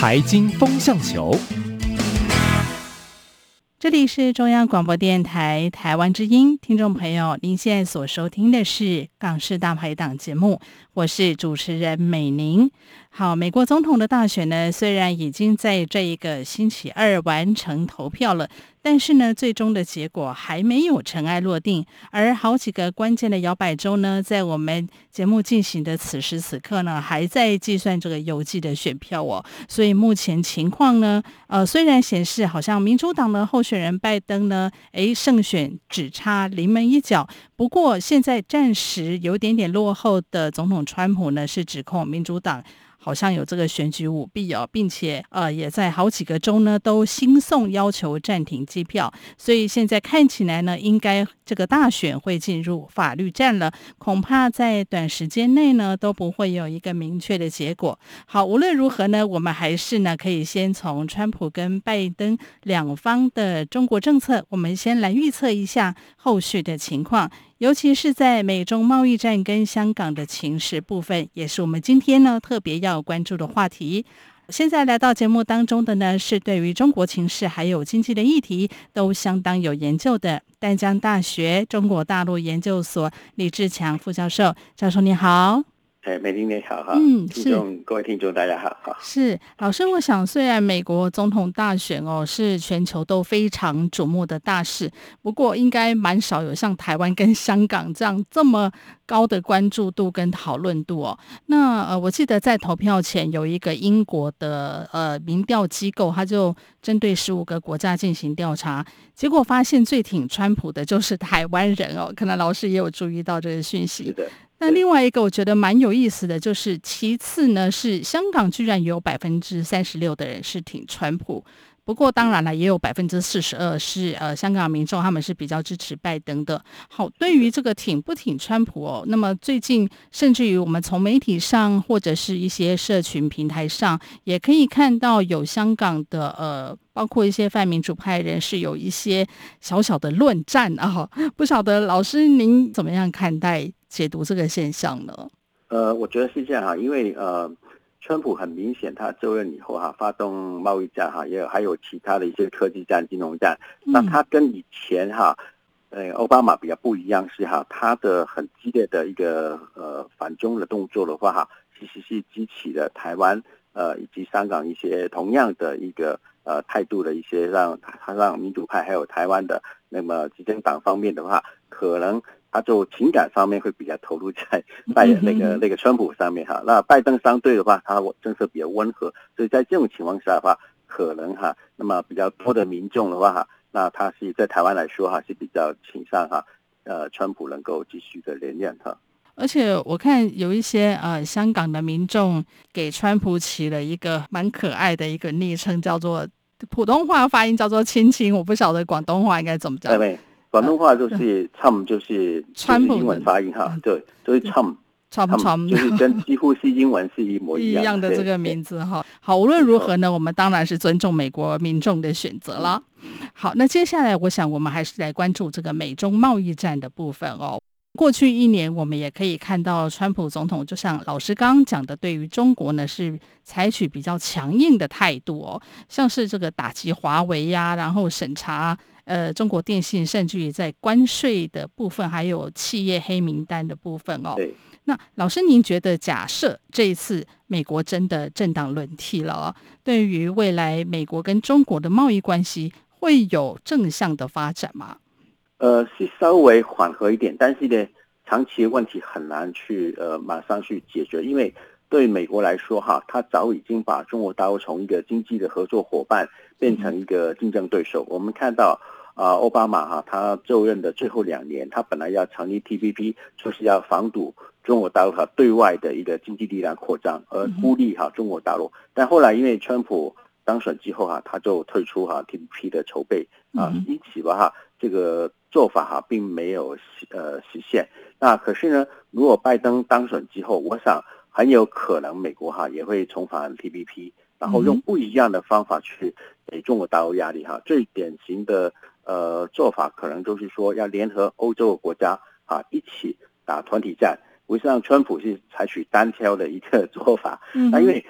财经风向球，这里是中央广播电台台湾之音，听众朋友，您现在所收听的是《港式大排档》节目，我是主持人美玲。好，美国总统的大选呢，虽然已经在这一个星期二完成投票了。但是呢，最终的结果还没有尘埃落定，而好几个关键的摇摆州呢，在我们节目进行的此时此刻呢，还在计算这个邮寄的选票哦。所以目前情况呢，呃，虽然显示好像民主党的候选人拜登呢，诶，胜选只差临门一脚，不过现在暂时有点点落后的总统川普呢，是指控民主党。好像有这个选举舞弊哦，并且呃，也在好几个州呢都新送要求暂停机票，所以现在看起来呢，应该这个大选会进入法律战了，恐怕在短时间内呢都不会有一个明确的结果。好，无论如何呢，我们还是呢可以先从川普跟拜登两方的中国政策，我们先来预测一下后续的情况。尤其是在美中贸易战跟香港的情势部分，也是我们今天呢特别要关注的话题。现在来到节目当中的呢，是对于中国情势还有经济的议题都相当有研究的淡江大学中国大陆研究所李志强副教授。教授你好。哎，美玲你好哈，嗯，听众各位听众大家好哈。是老师，我想虽然美国总统大选哦是全球都非常瞩目的大事，不过应该蛮少有像台湾跟香港这样这么高的关注度跟讨论度哦。那呃，我记得在投票前有一个英国的呃民调机构，他就针对十五个国家进行调查，结果发现最挺川普的就是台湾人哦。可能老师也有注意到这个讯息。是的。那另外一个我觉得蛮有意思的就是，其次呢是香港居然有百分之三十六的人是挺川普，不过当然了也有百分之四十二是呃香港民众他们是比较支持拜登的。好，对于这个挺不挺川普哦，那么最近甚至于我们从媒体上或者是一些社群平台上也可以看到有香港的呃包括一些泛民主派人士有一些小小的论战啊，不晓得老师您怎么样看待？解读这个现象呢？呃，我觉得是这样哈，因为呃，川普很明显他就任以后哈，发动贸易战哈，也有还有其他的一些科技战、金融战。嗯、那他跟以前哈，呃，奥巴马比较不一样是哈，他的很激烈的一个呃反中的动作的话哈，其实是激起了台湾呃以及香港一些同样的一个呃态度的一些让他让民主派还有台湾的那么执政党方面的话，可能。他就情感方面会比较投入在拜那个那个川普上面哈，那拜登相对的话，他政策比较温和，所以在这种情况下的话，可能哈，那么比较多的民众的话哈，那他是在台湾来说哈是比较倾向哈，呃，川普能够继续的连任哈。而且我看有一些呃香港的民众给川普起了一个蛮可爱的一个昵称，叫做普通话发音叫做“亲亲”，我不晓得广东话应该怎么讲。对广东话就是“川”，就是川普英文发音哈，对，就是“川”，川川就是跟 几乎是英文是一模一样一样的这个名字哈。好，无论如何呢，我们当然是尊重美国民众的选择了。好，那接下来我想我们还是来关注这个美中贸易战的部分哦。过去一年，我们也可以看到，川普总统就像老师刚刚讲的，对于中国呢是采取比较强硬的态度哦，像是这个打击华为呀，然后审查。呃，中国电信甚至于在关税的部分，还有企业黑名单的部分哦。对。那老师，您觉得假设这一次美国真的政党轮替了哦，对于未来美国跟中国的贸易关系会有正向的发展吗？呃，是稍微缓和一点，但是呢，长期的问题很难去呃马上去解决，因为对美国来说哈，他早已经把中国大陆从一个经济的合作伙伴变成一个竞争对手。嗯、我们看到。啊，奥巴马哈，他就任的最后两年，他本来要成立 TPP，就是要防堵中国大陆哈对外的一个经济力量扩张，而孤立哈中国大陆。但后来因为川普当选之后哈，他就退出哈 TPP 的筹备啊，因此吧哈，这个做法哈并没有呃实现。那可是呢，如果拜登当选之后，我想很有可能美国哈也会重返 TPP，然后用不一样的方法去给中国大陆压力哈。最典型的呃做法可能就是说要联合欧洲的国家啊一起打团体战。实际上，川普是采取单挑的一个做法。那因为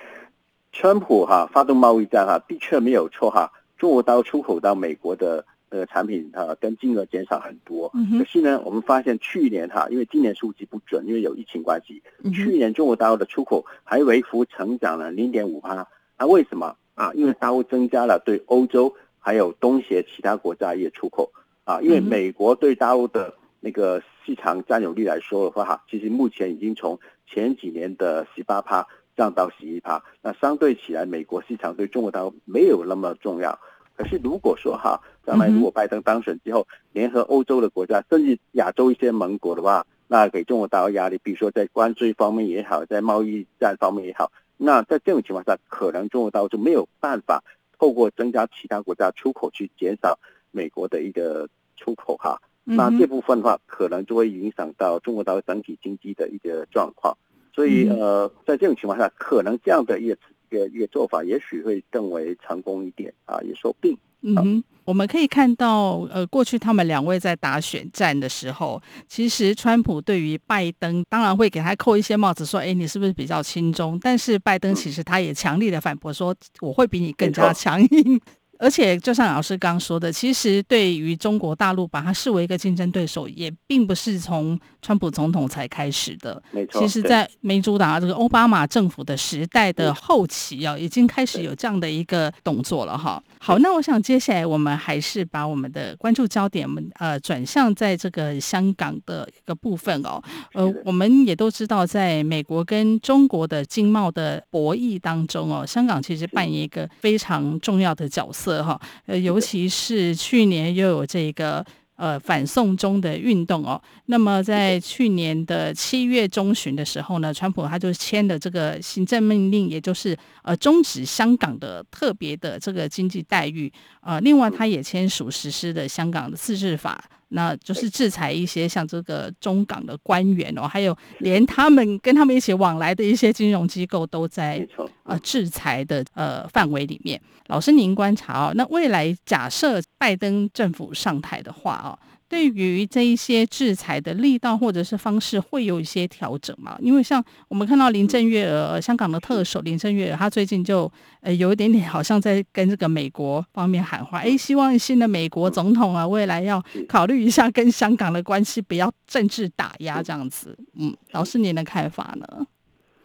川普哈发动贸易战哈，的确没有错哈。中国刀出口到美国的呃产品哈，跟金额减少很多。可是呢，我们发现去年哈，因为今年数据不准，因为有疫情关系，去年中国大陆的出口还微幅成长了零点五趴。那为什么啊？因为大陆增加了对欧洲还有东协其他国家也出口啊。因为美国对大陆的那个市场占有率来说的话哈，其实目前已经从前几年的十八趴。降到十一趴，那相对起来，美国市场对中国大陆没有那么重要。可是如果说哈，将来如果拜登当选之后，联合欧洲的国家，甚至亚洲一些盟国的话，那给中国大陆压力，比如说在关税方面也好，在贸易战方面也好，那在这种情况下，可能中国大陆就没有办法透过增加其他国家出口去减少美国的一个出口哈。那这部分的话，可能就会影响到中国大陆整体经济的一个状况。所以呃，在这种情况下，可能这样的一个一个一个做法，也许会更为成功一点啊，也说不定。嗯哼，我们可以看到，呃，过去他们两位在打选战的时候，其实川普对于拜登当然会给他扣一些帽子，说，哎，你是不是比较亲中？但是拜登其实他也强力的反驳说，我会比你更加强硬。而且，就像老师刚刚说的，其实对于中国大陆把它视为一个竞争对手，也并不是从川普总统才开始的。没错，其实，在民主党这个奥巴马政府的时代的后期啊，已经开始有这样的一个动作了哈。好，那我想接下来我们还是把我们的关注焦点，我们呃转向在这个香港的一个部分哦。呃，我们也都知道，在美国跟中国的经贸的博弈当中哦，香港其实扮演一个非常重要的角色。哈，呃，尤其是去年又有这个呃反送中的运动哦，那么在去年的七月中旬的时候呢，川普他就签了这个行政命令，也就是呃终止香港的特别的这个经济待遇，呃，另外他也签署实施的香港的自治法。那就是制裁一些像这个中港的官员哦，还有连他们跟他们一起往来的一些金融机构都在呃制裁的呃范围里面。老师，您观察哦，那未来假设拜登政府上台的话哦。对于这一些制裁的力道或者是方式，会有一些调整嘛？因为像我们看到林郑月娥，香港的特首林郑月娥，她最近就呃有一点点好像在跟这个美国方面喊话，哎，希望新的美国总统啊，未来要考虑一下跟香港的关系，不要政治打压这样子。嗯，老师您的看法呢？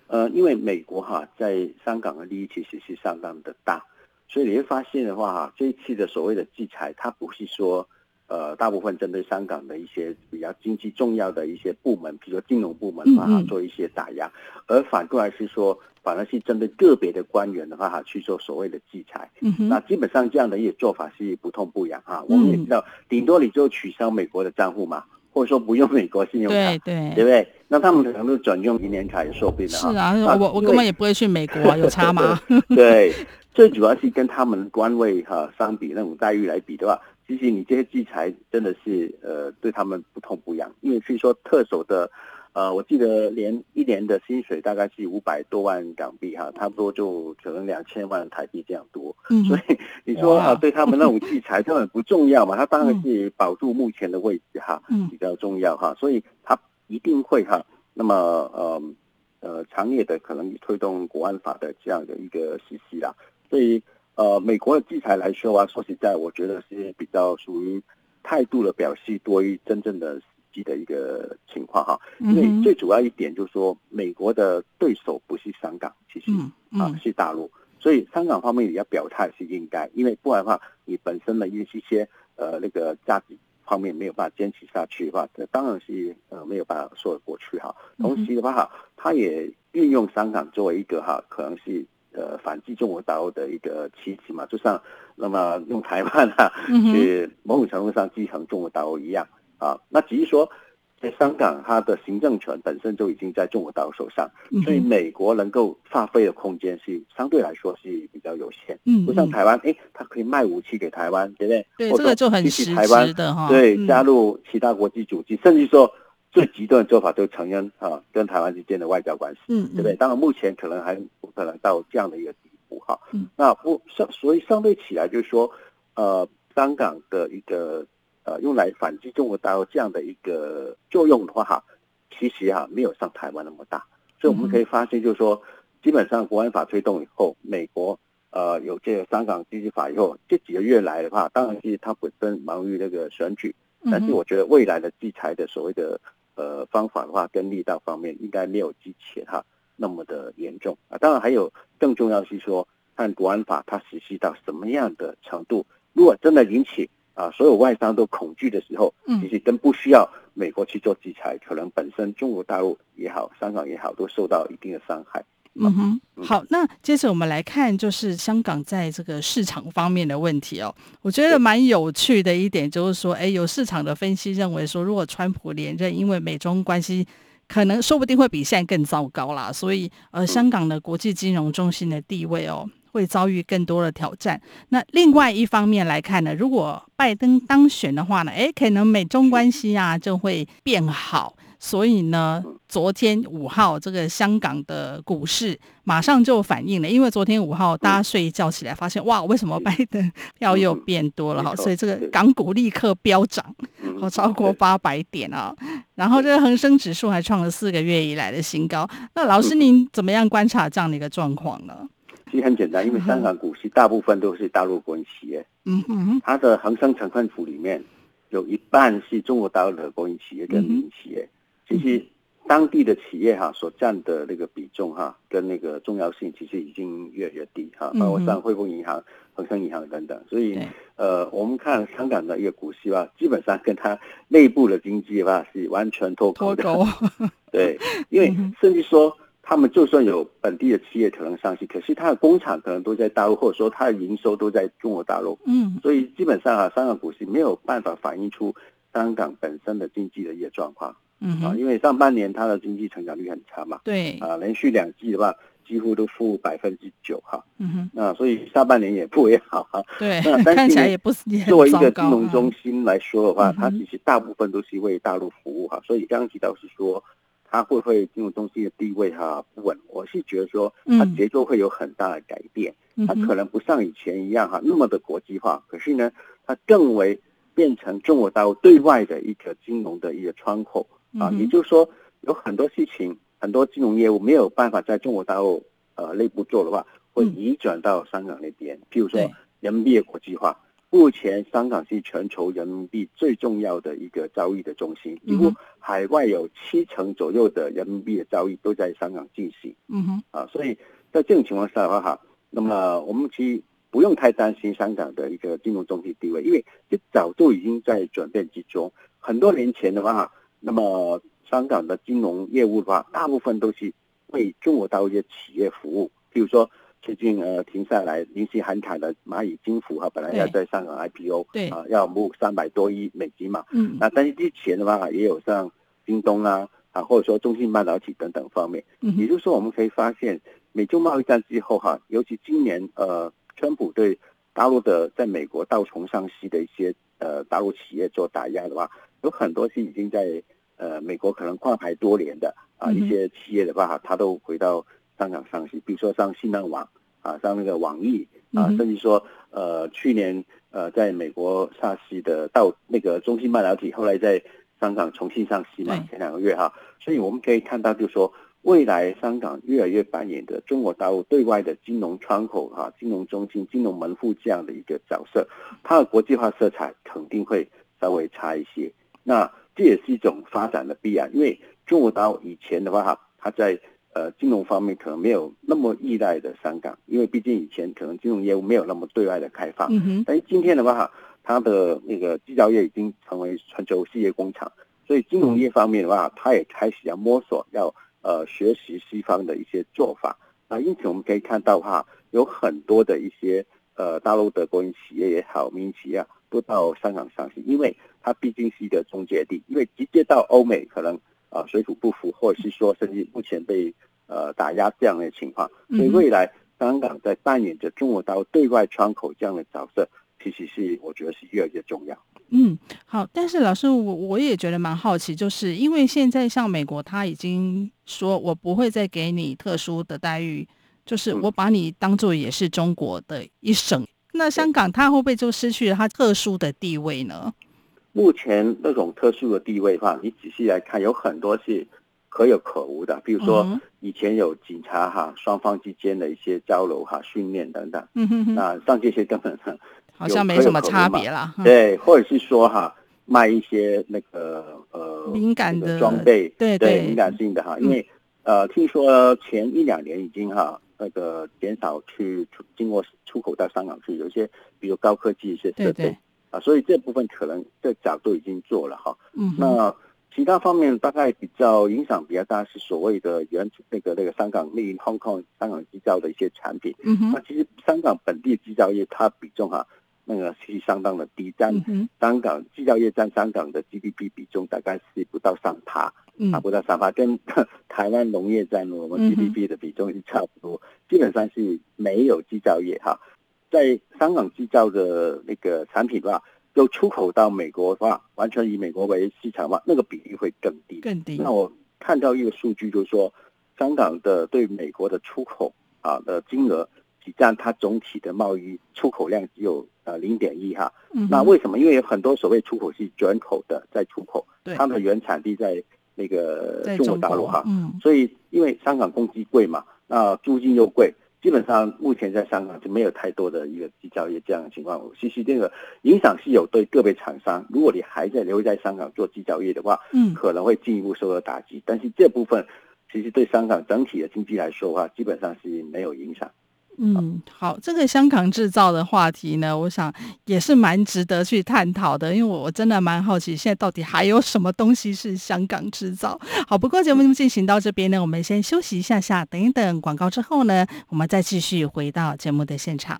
呃，因为美国哈在香港的利益其实是相当的大，所以你会发现的话哈，这一次的所谓的制裁，它不是说。呃，大部分针对香港的一些比较经济重要的一些部门，比如说金融部门啊，做一些打压；而反过来是说，反而是针对个别的官员的话，哈，去做所谓的制裁。那基本上这样的一个做法是不痛不痒哈。我们也知道，顶多你就取消美国的账户嘛，或者说不用美国信用卡，对对，对不对？那他们可能都转用银联卡也说不定的。是啊，我我根本也不会去美国啊，有差吗？对，最主要是跟他们官位哈相比，那种待遇来比的话。其实你这些制裁真的是呃对他们不痛不痒，因为据说特首的呃，我记得连一年的薪水大概是五百多万港币哈，差不多就可能两千万台币这样多。嗯，所以你说啊，对他们那种制裁根本不重要嘛，他当然是保住目前的位置哈，比较重要哈，所以他一定会哈，那么呃呃强烈的可能推动国安法的这样的一个实施啦，所以。呃，美国的制裁来说啊，说实在，我觉得是比较属于态度的表示多于真正的实际的一个情况哈。因为最主要一点就是说，美国的对手不是香港，其实啊是大陆，所以香港方面也要表态是应该，因为不然的话，你本身的一些呃那个价值方面没有办法坚持下去的话，这当然是呃没有办法说得过去哈。同时的话哈，他也运用香港作为一个哈，可能是。呃，反击中国大陆的一个棋子嘛，就像那么用台湾啊，去某种程度上继承中国大陆一样啊。那只是说在香港，它的行政权本身就已经在中国大陆手上，所以美国能够发挥的空间是相对来说是比较有限。嗯，不像台湾，哎，它可以卖武器给台湾，对不对？对，这个就很实质的哈。对，加入其他国际组织，甚至说最极端的做法，就承认啊跟台湾之间的外交关系，嗯，对不对？当然，目前可能还不可能到这样的一个地步哈。嗯，那不相，所以相对起来，就是说，呃，香港的一个。呃，用来反击中国大陆这样的一个作用的话，哈，其实哈没有像台湾那么大，所以我们可以发现，就是说，基本上国安法推动以后，美国呃有这个香港经济法以后，这几个月来的话，当然是它本身忙于那个选举，但是我觉得未来的制裁的所谓的呃方法的话，跟力道方面应该没有之前哈那么的严重啊。当然还有更重要的是说，看国安法它实施到什么样的程度，如果真的引起。啊，所有外商都恐惧的时候，其实真不需要美国去做制裁，嗯、可能本身中国大陆也好，香港也好，都受到一定的伤害。嗯哼，好，那接着我们来看，就是香港在这个市场方面的问题哦。我觉得蛮有趣的一点就是说，哎，有市场的分析认为说，如果川普连任，因为美中关系可能说不定会比现在更糟糕啦，所以呃，香港的国际金融中心的地位哦。会遭遇更多的挑战。那另外一方面来看呢，如果拜登当选的话呢，诶，可能美中关系啊就会变好。所以呢，昨天五号这个香港的股市马上就反应了，因为昨天五号大家睡一觉起来发现，哇，为什么拜登票又变多了哈？所以这个港股立刻飙涨，好超过八百点啊。然后这个恒生指数还创了四个月以来的新高。那老师您怎么样观察这样的一个状况呢？其实很简单，因为香港股市大部分都是大陆国营企业，嗯哼，它的恒生成分股里面有一半是中国大陆的国营企业跟民营企业。其实当地的企业哈所占的那个比重哈跟那个重要性其实已经越来越低哈，包括像汇丰银行、恒生银行等等。所以呃，我们看香港的一个股市吧，基本上跟它内部的经济的话是完全脱钩的。脱钩。对，因为甚至说。他们就算有本地的企业可能上市，可是他的工厂可能都在大陆，或者说他的营收都在中国大陆。嗯，所以基本上啊，香港股市没有办法反映出香港本身的经济的一个状况。嗯啊，因为上半年它的经济成长率很差嘛。对啊，连续两季的话，几乎都负百分之九哈。嗯哼，那所以下半年也不会好哈。对，那看起来也不是。作为一个金融中心来说的话，它其实大部分都是为大陆服务哈。所以刚刚提到是说。它会不会金融中心的地位哈不稳？我是觉得说，它节奏会有很大的改变。它可能不像以前一样哈那么的国际化，可是呢，它更为变成中国大陆对外的一个金融的一个窗口啊。也就是说，有很多事情，很多金融业务没有办法在中国大陆呃内部做的话，会移转到香港那边。譬如说，人民币的国际化。目前香港是全球人民币最重要的一个交易的中心，几乎海外有七成左右的人民币的交易都在香港进行。嗯哼，啊，所以在这种情况下的话，哈，那么我们其实不用太担心香港的一个金融中心地位，因为这早就已经在转变之中。很多年前的话，那么香港的金融业务的话，大部分都是为中国大陆一些企业服务，比如说。最近呃停下来，临时喊卡的蚂蚁金服哈，本来要在香港 IPO，对啊，要募三百多亿美金嘛。嗯。那但是之前的话，也有像京东啊啊，或者说中信半导体等等方面。嗯。也就是说，我们可以发现，美中贸易战之后哈，尤其今年呃，川普对大陆的在美国道琼上市的一些呃大陆企业做打压的话，有很多是已经在呃美国可能挂牌多年的啊一些企业的话，它都回到。香港上市，比如说像新浪网啊，像那个网易啊，甚至说呃去年呃在美国上市的到那个中芯半导体，后来在香港重新上市嘛，前两个月哈，所以我们可以看到，就是说未来香港越来越扮演的中国大陆对外的金融窗口哈、金融中心、金融门户这样的一个角色，它的国际化色彩肯定会稍微差一些。那这也是一种发展的必然，因为中国大陆以前的话哈，它在呃，金融方面可能没有那么依赖的香港，因为毕竟以前可能金融业务没有那么对外的开放。嗯。但是今天的话，它的那个制造业已经成为全球世界工厂，所以金融业方面的话，它也开始要摸索，要呃学习西方的一些做法。那因此我们可以看到哈，有很多的一些呃大陆的国营企业也好，民营企业都到香港上市，因为它毕竟是一个中介地，因为直接到欧美可能啊、呃、水土不服，或者是说甚至目前被呃打压这样的情况，所以未来香港在扮演着中国大陆对外窗口这样的角色，其实是我觉得是越来越重要。嗯，好，但是老师，我我也觉得蛮好奇，就是因为现在像美国，他已经说我不会再给你特殊的待遇，就是我把你当做也是中国的一省。嗯、那香港它会不会就失去了它特殊的地位呢？目前那种特殊的地位的话，你仔细来看，有很多是可有可无的。比如说以前有警察哈，双方之间的一些交流哈、训练等等，嗯哼哼，那像这些根本上。好像没什么差别啦，对，或者是说哈，卖一些那个呃敏感的装备，对对，敏感性的哈，因为呃，听说前一两年已经哈那个减少去出经过出口到香港去，有一些比如高科技一些设备。啊，所以这部分可能这早都已经做了哈，嗯，那其他方面大概比较影响比较大是所谓的原那个那个香港 Hong Kong 香港制造的一些产品，嗯哼，那其实香港本地制造业它比重哈。那个是相当的低，占香港制造业占香港的 GDP 比重大概是不到三趴，啊不到三趴，跟 台湾农业占我们 GDP 的比重是差不多，基本上是没有制造业哈，在香港制造的那个产品的话，就出口到美国的话，完全以美国为市场的话，那个比例会更低，更低。那我看到一个数据，就是说香港的对美国的出口啊的金额。只占它总体的贸易出口量只有呃零点一哈，嗯、那为什么？因为有很多所谓出口是转口的在出口，对他们的原产地在那个中国大陆哈，嗯、所以因为香港工资贵嘛，那租金又贵，基本上目前在香港就没有太多的一个制造业这样的情况。其实这个影响是有对个别厂商，如果你还在留在香港做制造业的话，嗯，可能会进一步受到打击。但是这部分其实对香港整体的经济来说的话，基本上是没有影响。嗯，好，这个香港制造的话题呢，我想也是蛮值得去探讨的，因为我真的蛮好奇，现在到底还有什么东西是香港制造？好，不过节目进行到这边呢，我们先休息一下下，等一等广告之后呢，我们再继续回到节目的现场。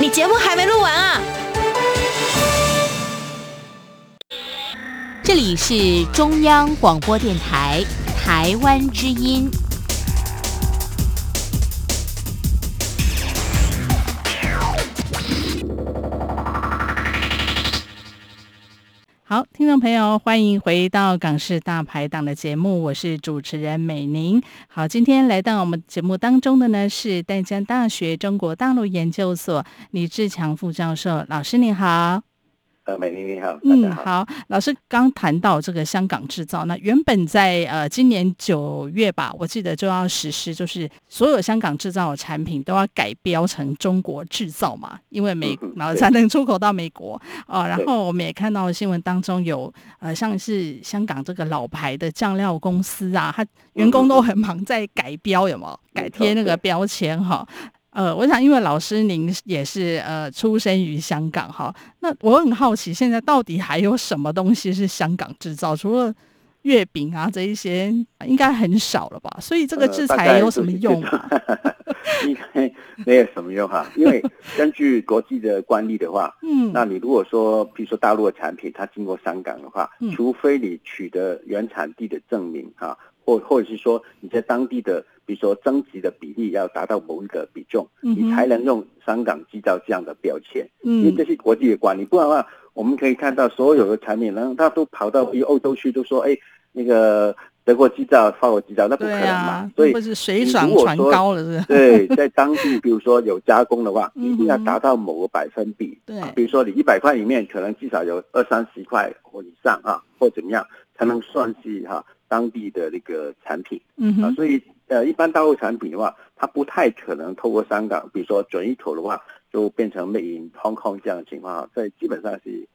你节目还没录完啊？这里是中央广播电台。台湾之音。好，听众朋友，欢迎回到《港式大排档》的节目，我是主持人美玲。好，今天来到我们节目当中的呢是淡江大学中国大陆研究所李志强副教授，老师您好。呃，美玲你好，好嗯，好，老师刚谈到这个香港制造，那原本在呃今年九月吧，我记得就要实施，就是所有香港制造的产品都要改标成中国制造嘛，因为美然后才能出口到美国啊、呃。然后我们也看到新闻当中有呃，像是香港这个老牌的酱料公司啊，他员工都很忙在改标，有没有？改贴那个标签哈？呃，我想，因为老师您也是呃出生于香港哈，那我很好奇，现在到底还有什么东西是香港制造？除了月饼啊这一些，应该很少了吧？所以这个制裁有什么用啊？应该没有什么用哈，因为根据国际的惯例的话，嗯，那你如果说，比如说大陆的产品它经过香港的话，嗯、除非你取得原产地的证明哈。或或者是说你在当地的，比如说增值的比例要达到某一个比重，嗯、你才能用香港制造这样的标签。嗯，因为这是国际的管理，不然的话，我们可以看到所有的产品，然后他都跑到比如欧洲去，都说哎，那个德国制造、法国制造，那不可能嘛。啊、所以不是水涨船高了，是吧？对，在当地，比如说有加工的话，一定要达到某个百分比。对、嗯，比如说你一百块里面，可能至少有二三十块或以上啊，或怎么样，才能算是哈。当地的那个产品，嗯，啊，所以呃，一般大陆产品的话，它不太可能透过香港，比如说转一口的话，就变成 Made in Hong Kong 这样的情况，这基本上是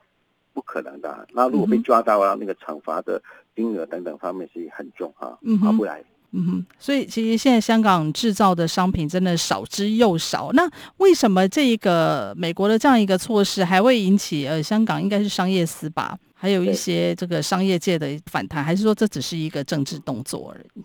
不可能的。那如果被抓到啊，那个惩罚的金额等等方面是很重哈，嗯，划不来。嗯哼，所以其实现在香港制造的商品真的少之又少。那为什么这一个美国的这样一个措施还会引起呃香港应该是商业司吧？还有一些这个商业界的反弹，还是说这只是一个政治动作而已？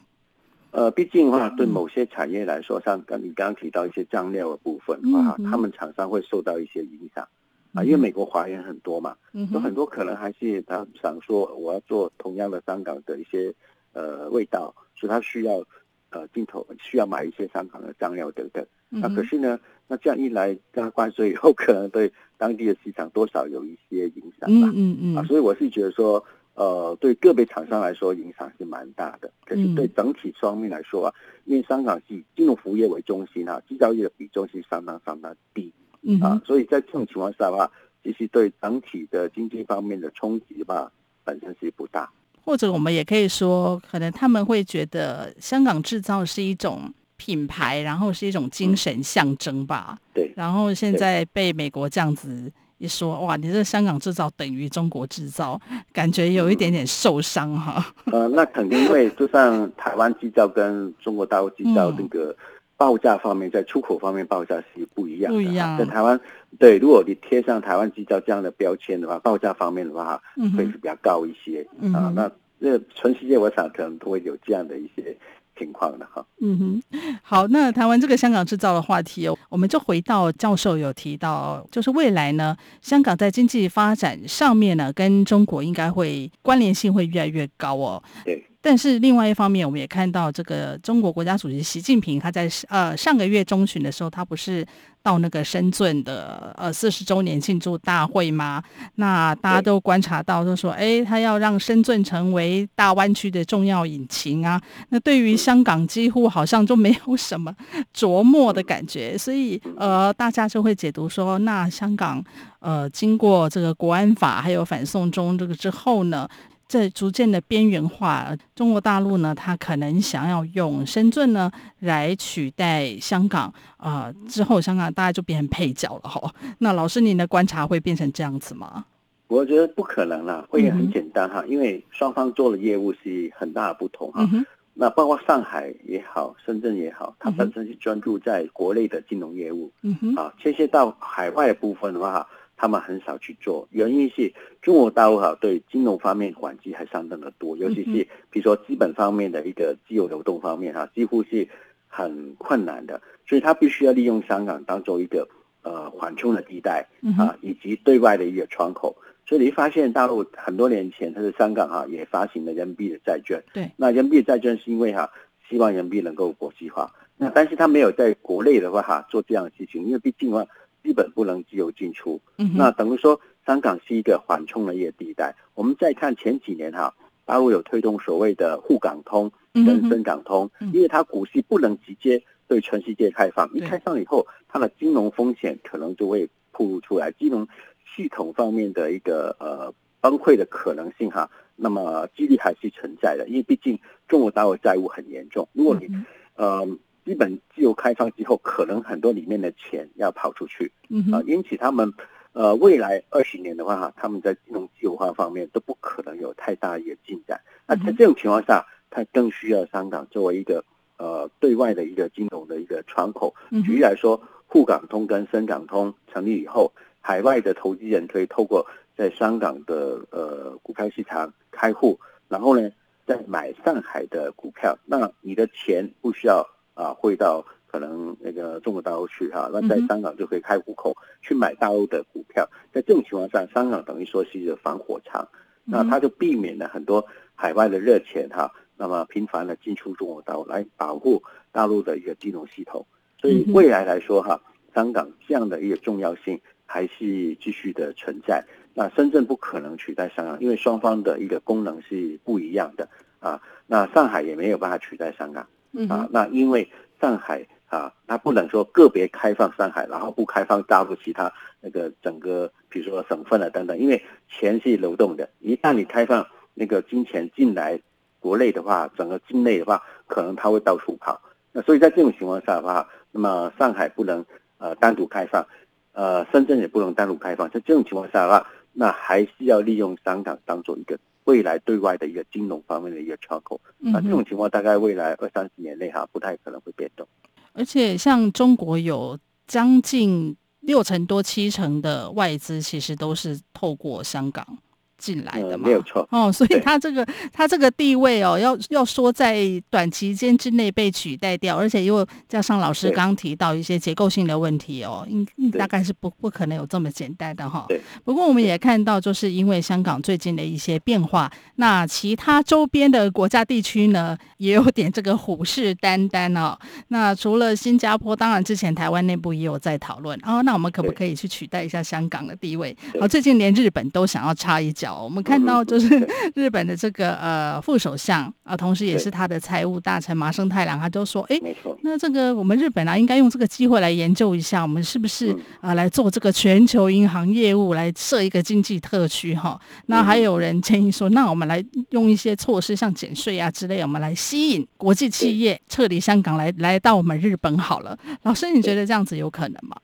呃，毕竟的话，对某些产业来说，像刚你刚刚提到一些酱料的部分的话，他们厂商会受到一些影响啊，因为美国华人很多嘛，有很多可能还是他想说我要做同样的香港的一些呃味道，所以他需要呃进口，需要买一些香港的酱料等等。那可是呢，那这样一来，加关税以后 可能对当地的市场多少有一些影响吧。嗯嗯啊，所以我是觉得说，呃，对个别厂商来说影响是蛮大的。可是对整体方面来说啊，因为香港是以金融服务业为中心啊，制造业的比重是相当相当低。嗯啊，所以在这种情况下的话，其实对整体的经济方面的冲击吧，本身是不大。或者我们也可以说，可能他们会觉得香港制造是一种。品牌，然后是一种精神象征吧。对。然后现在被美国这样子一说，哇，你这香港制造等于中国制造，感觉有一点点受伤哈。呃，那肯定因为就像台湾制造跟中国大陆制造那个报价方面，在出口方面报价是不一样的。不一样。在台湾，对，如果你贴上台湾制造这样的标签的话，报价方面的话，会是比较高一些。嗯。啊，那那全世界我想可能都会有这样的一些。情况的哈，嗯哼，好，那谈完这个香港制造的话题哦，我们就回到教授有提到，就是未来呢，香港在经济发展上面呢，跟中国应该会关联性会越来越高哦。对。但是另外一方面，我们也看到这个中国国家主席习近平，他在呃上个月中旬的时候，他不是到那个深圳的呃四十周年庆祝大会吗？那大家都观察到，就说哎，他要让深圳成为大湾区的重要引擎啊。那对于香港，几乎好像就没有什么琢磨的感觉，所以呃，大家就会解读说，那香港呃经过这个国安法还有反送中这个之后呢？在逐渐的边缘化，中国大陆呢，他可能想要用深圳呢来取代香港，啊、呃，之后香港大家就变成配角了哈。那老师，您的观察会变成这样子吗？我觉得不可能啦，会很简单哈，嗯、因为双方做的业务是很大的不同哈。嗯、哼那包括上海也好，深圳也好，它本身是专注在国内的金融业务，嗯哼，啊，牵涉到海外的部分的话。他们很少去做，原因是中国大陆哈对金融方面管制还相当的多，尤其是比如说资本方面的一个自由流动方面哈，几乎是很困难的，所以他必须要利用香港当做一个呃缓冲的地带啊，以及对外的一个窗口。所以你发现大陆很多年前，它是香港哈也发行了人民币的债券，对，那人民币债券是因为哈希望人民币能够国际化，那但是他没有在国内的话哈做这样的事情，因为毕竟啊。基本不能自由进出，嗯、那等于说香港是一个缓冲的一个地带。我们再看前几年哈，大陆有推动所谓的沪港通跟深港通，嗯、因为它股市不能直接对全世界开放，嗯、一开放以后，它的金融风险可能就会暴露出来，金融系统方面的一个呃崩溃的可能性哈，那么几率还是存在的，因为毕竟中国大陆债务很严重，如果你、嗯、呃。基本自由开放之后，可能很多里面的钱要跑出去，啊，因此他们呃未来二十年的话哈，他们在金融自由化方面都不可能有太大一个进展。那在这种情况下，它更需要香港作为一个呃对外的一个金融的一个窗口。举例来说，沪港通跟深港通成立以后，海外的投资人可以透过在香港的呃股票市场开户，然后呢再买上海的股票，那你的钱不需要。啊，汇到可能那个中国大陆去哈，那在香港就可以开户口去买大陆的股票。在这种情况下，香港等于说是一个防火墙，那它就避免了很多海外的热钱哈，那么频繁的进出中国大陆来保护大陆的一个金融系统。所以未来来说哈，香港这样的一个重要性还是继续的存在。那深圳不可能取代香港，因为双方的一个功能是不一样的啊。那上海也没有办法取代香港啊。那因为上海啊，它不能说个别开放上海，然后不开放大陆其他那个整个，比如说省份啊等等，因为钱是流动的，一旦你开放那个金钱进来国内的话，整个境内的话，可能它会到处跑。那所以在这种情况下的话，那么上海不能呃单独开放，呃深圳也不能单独开放。在这种情况下的话，那还是要利用香港当做一个未来对外的一个金融方面的一个窗口。那这种情况大概未来二三十年内哈不太可能会变动。而且像中国有将近六成多七成的外资，其实都是透过香港。进来的嘛，没有错哦，所以他这个他这个地位哦，要要说在短期间之内被取代掉，而且又加上老师刚提到一些结构性的问题哦，应大概是不不可能有这么简单的哈。对。不过我们也看到，就是因为香港最近的一些变化，那其他周边的国家地区呢，也有点这个虎视眈眈哦。那除了新加坡，当然之前台湾内部也有在讨论哦，那我们可不可以去取代一下香港的地位？好，最近连日本都想要插一脚。我们看到就是 日本的这个呃副首相啊，同时也是他的财务大臣麻生太郎，他就说：“哎，那这个我们日本啊，应该用这个机会来研究一下，我们是不是啊来做这个全球银行业务，来设一个经济特区哈？那还有人建议说，那我们来用一些措施，像减税啊之类，我们来吸引国际企业撤离香港来来到我们日本好了。老师，你觉得这样子有可能吗？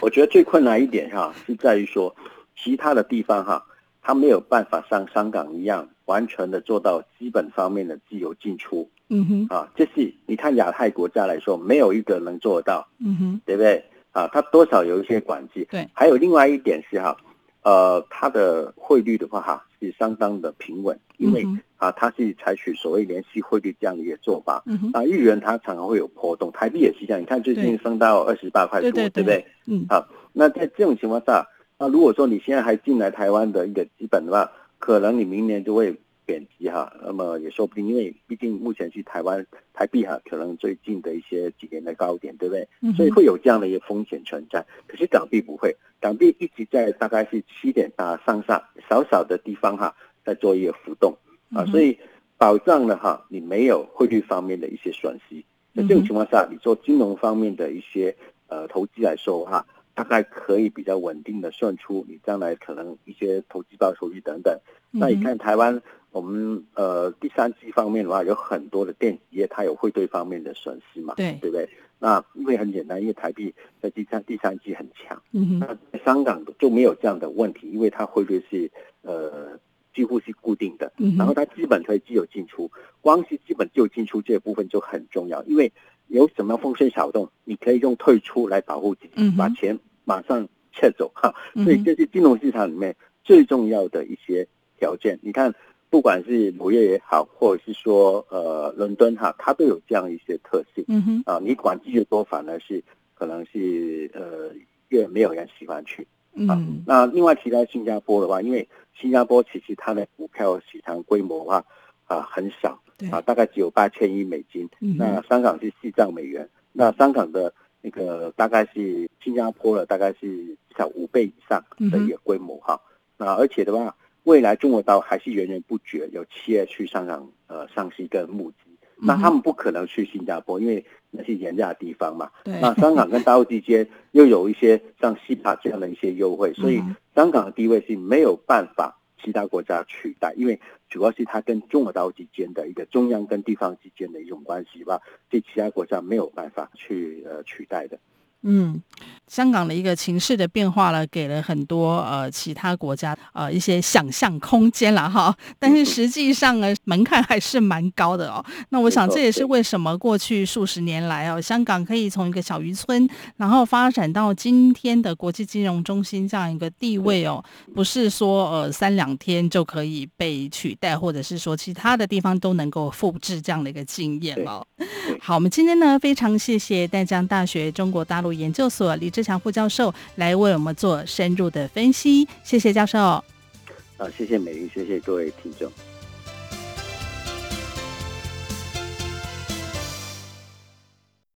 我觉得最困难一点哈，是在于说其他的地方哈。”他没有办法像香港一样完全的做到基本方面的自由进出，嗯哼，啊，这是你看亚太国家来说，没有一个能做到，嗯哼，对不对？啊，它多少有一些管制，对。还有另外一点是哈，呃，它的汇率的话哈是相当的平稳，因为啊，它是采取所谓联系汇率这样的一个做法，嗯哼，啊，日元它常常会有波动，台币也是这样，你看最近升到二十八块多，对不对？嗯，好，那在这种情况下。那如果说你现在还进来台湾的一个基本的话，可能你明年就会贬值哈，那么也说不定，因为毕竟目前去台湾台币哈，可能最近的一些几年的高点，对不对？所以会有这样的一个风险存在。可是港币不会，港币一直在大概是七点八上下，小小的地方哈，在做一个浮动啊，所以保障了哈，你没有汇率方面的一些损失。在这种情况下，你做金融方面的一些呃投资来说哈。大概可以比较稳定的算出你将来可能一些投资报酬率等等。那你看台湾，我们呃第三季方面的话，有很多的电子业它有汇兑方面的损失嘛，对对不对？那因为很简单，因为台币在第三第三季很强，那香港就没有这样的问题，因为它汇率是呃几乎是固定的，然后它基本可以自由进出，光是基本自由进出这部分就很重要，因为。有什么风吹草动，你可以用退出来保护自己，把钱马上撤走哈。所以这是金融市场里面最重要的一些条件。你看，不管是纽约也好，或者是说呃伦敦哈，它都有这样一些特性。嗯哼，啊，你管制越多，反而是可能是呃越没有人喜欢去。啊，那另外提到新加坡的话，因为新加坡其实它的股票市场规模的话啊很小。啊，大概只有八千亿美金。那香港是四兆美元。那香港的那个大概是新加坡的大概是至少五倍以上的一个规模哈。那而且的话，未来中国岛还是源源不绝有企业去香港呃上市跟募资。那他们不可能去新加坡，因为那是廉价的地方嘛。那香港跟大陆之间又有一些像 CEPA 这样的一些优惠，所以香港的地位是没有办法。其他国家取代，因为主要是它跟中国大陆之间的一个中央跟地方之间的一种关系吧，对其他国家没有办法去呃取代的。嗯，香港的一个情势的变化呢，给了很多呃其他国家呃一些想象空间了哈。但是实际上呢，门槛还是蛮高的哦。那我想这也是为什么过去数十年来哦，香港可以从一个小渔村，然后发展到今天的国际金融中心这样一个地位哦，不是说呃三两天就可以被取代，或者是说其他的地方都能够复制这样的一个经验哦。好，我们今天呢非常谢谢淡江大学中国大陆研究所李志强副教授来为我们做深入的分析，谢谢教授。啊，谢谢美玲，谢谢各位听众。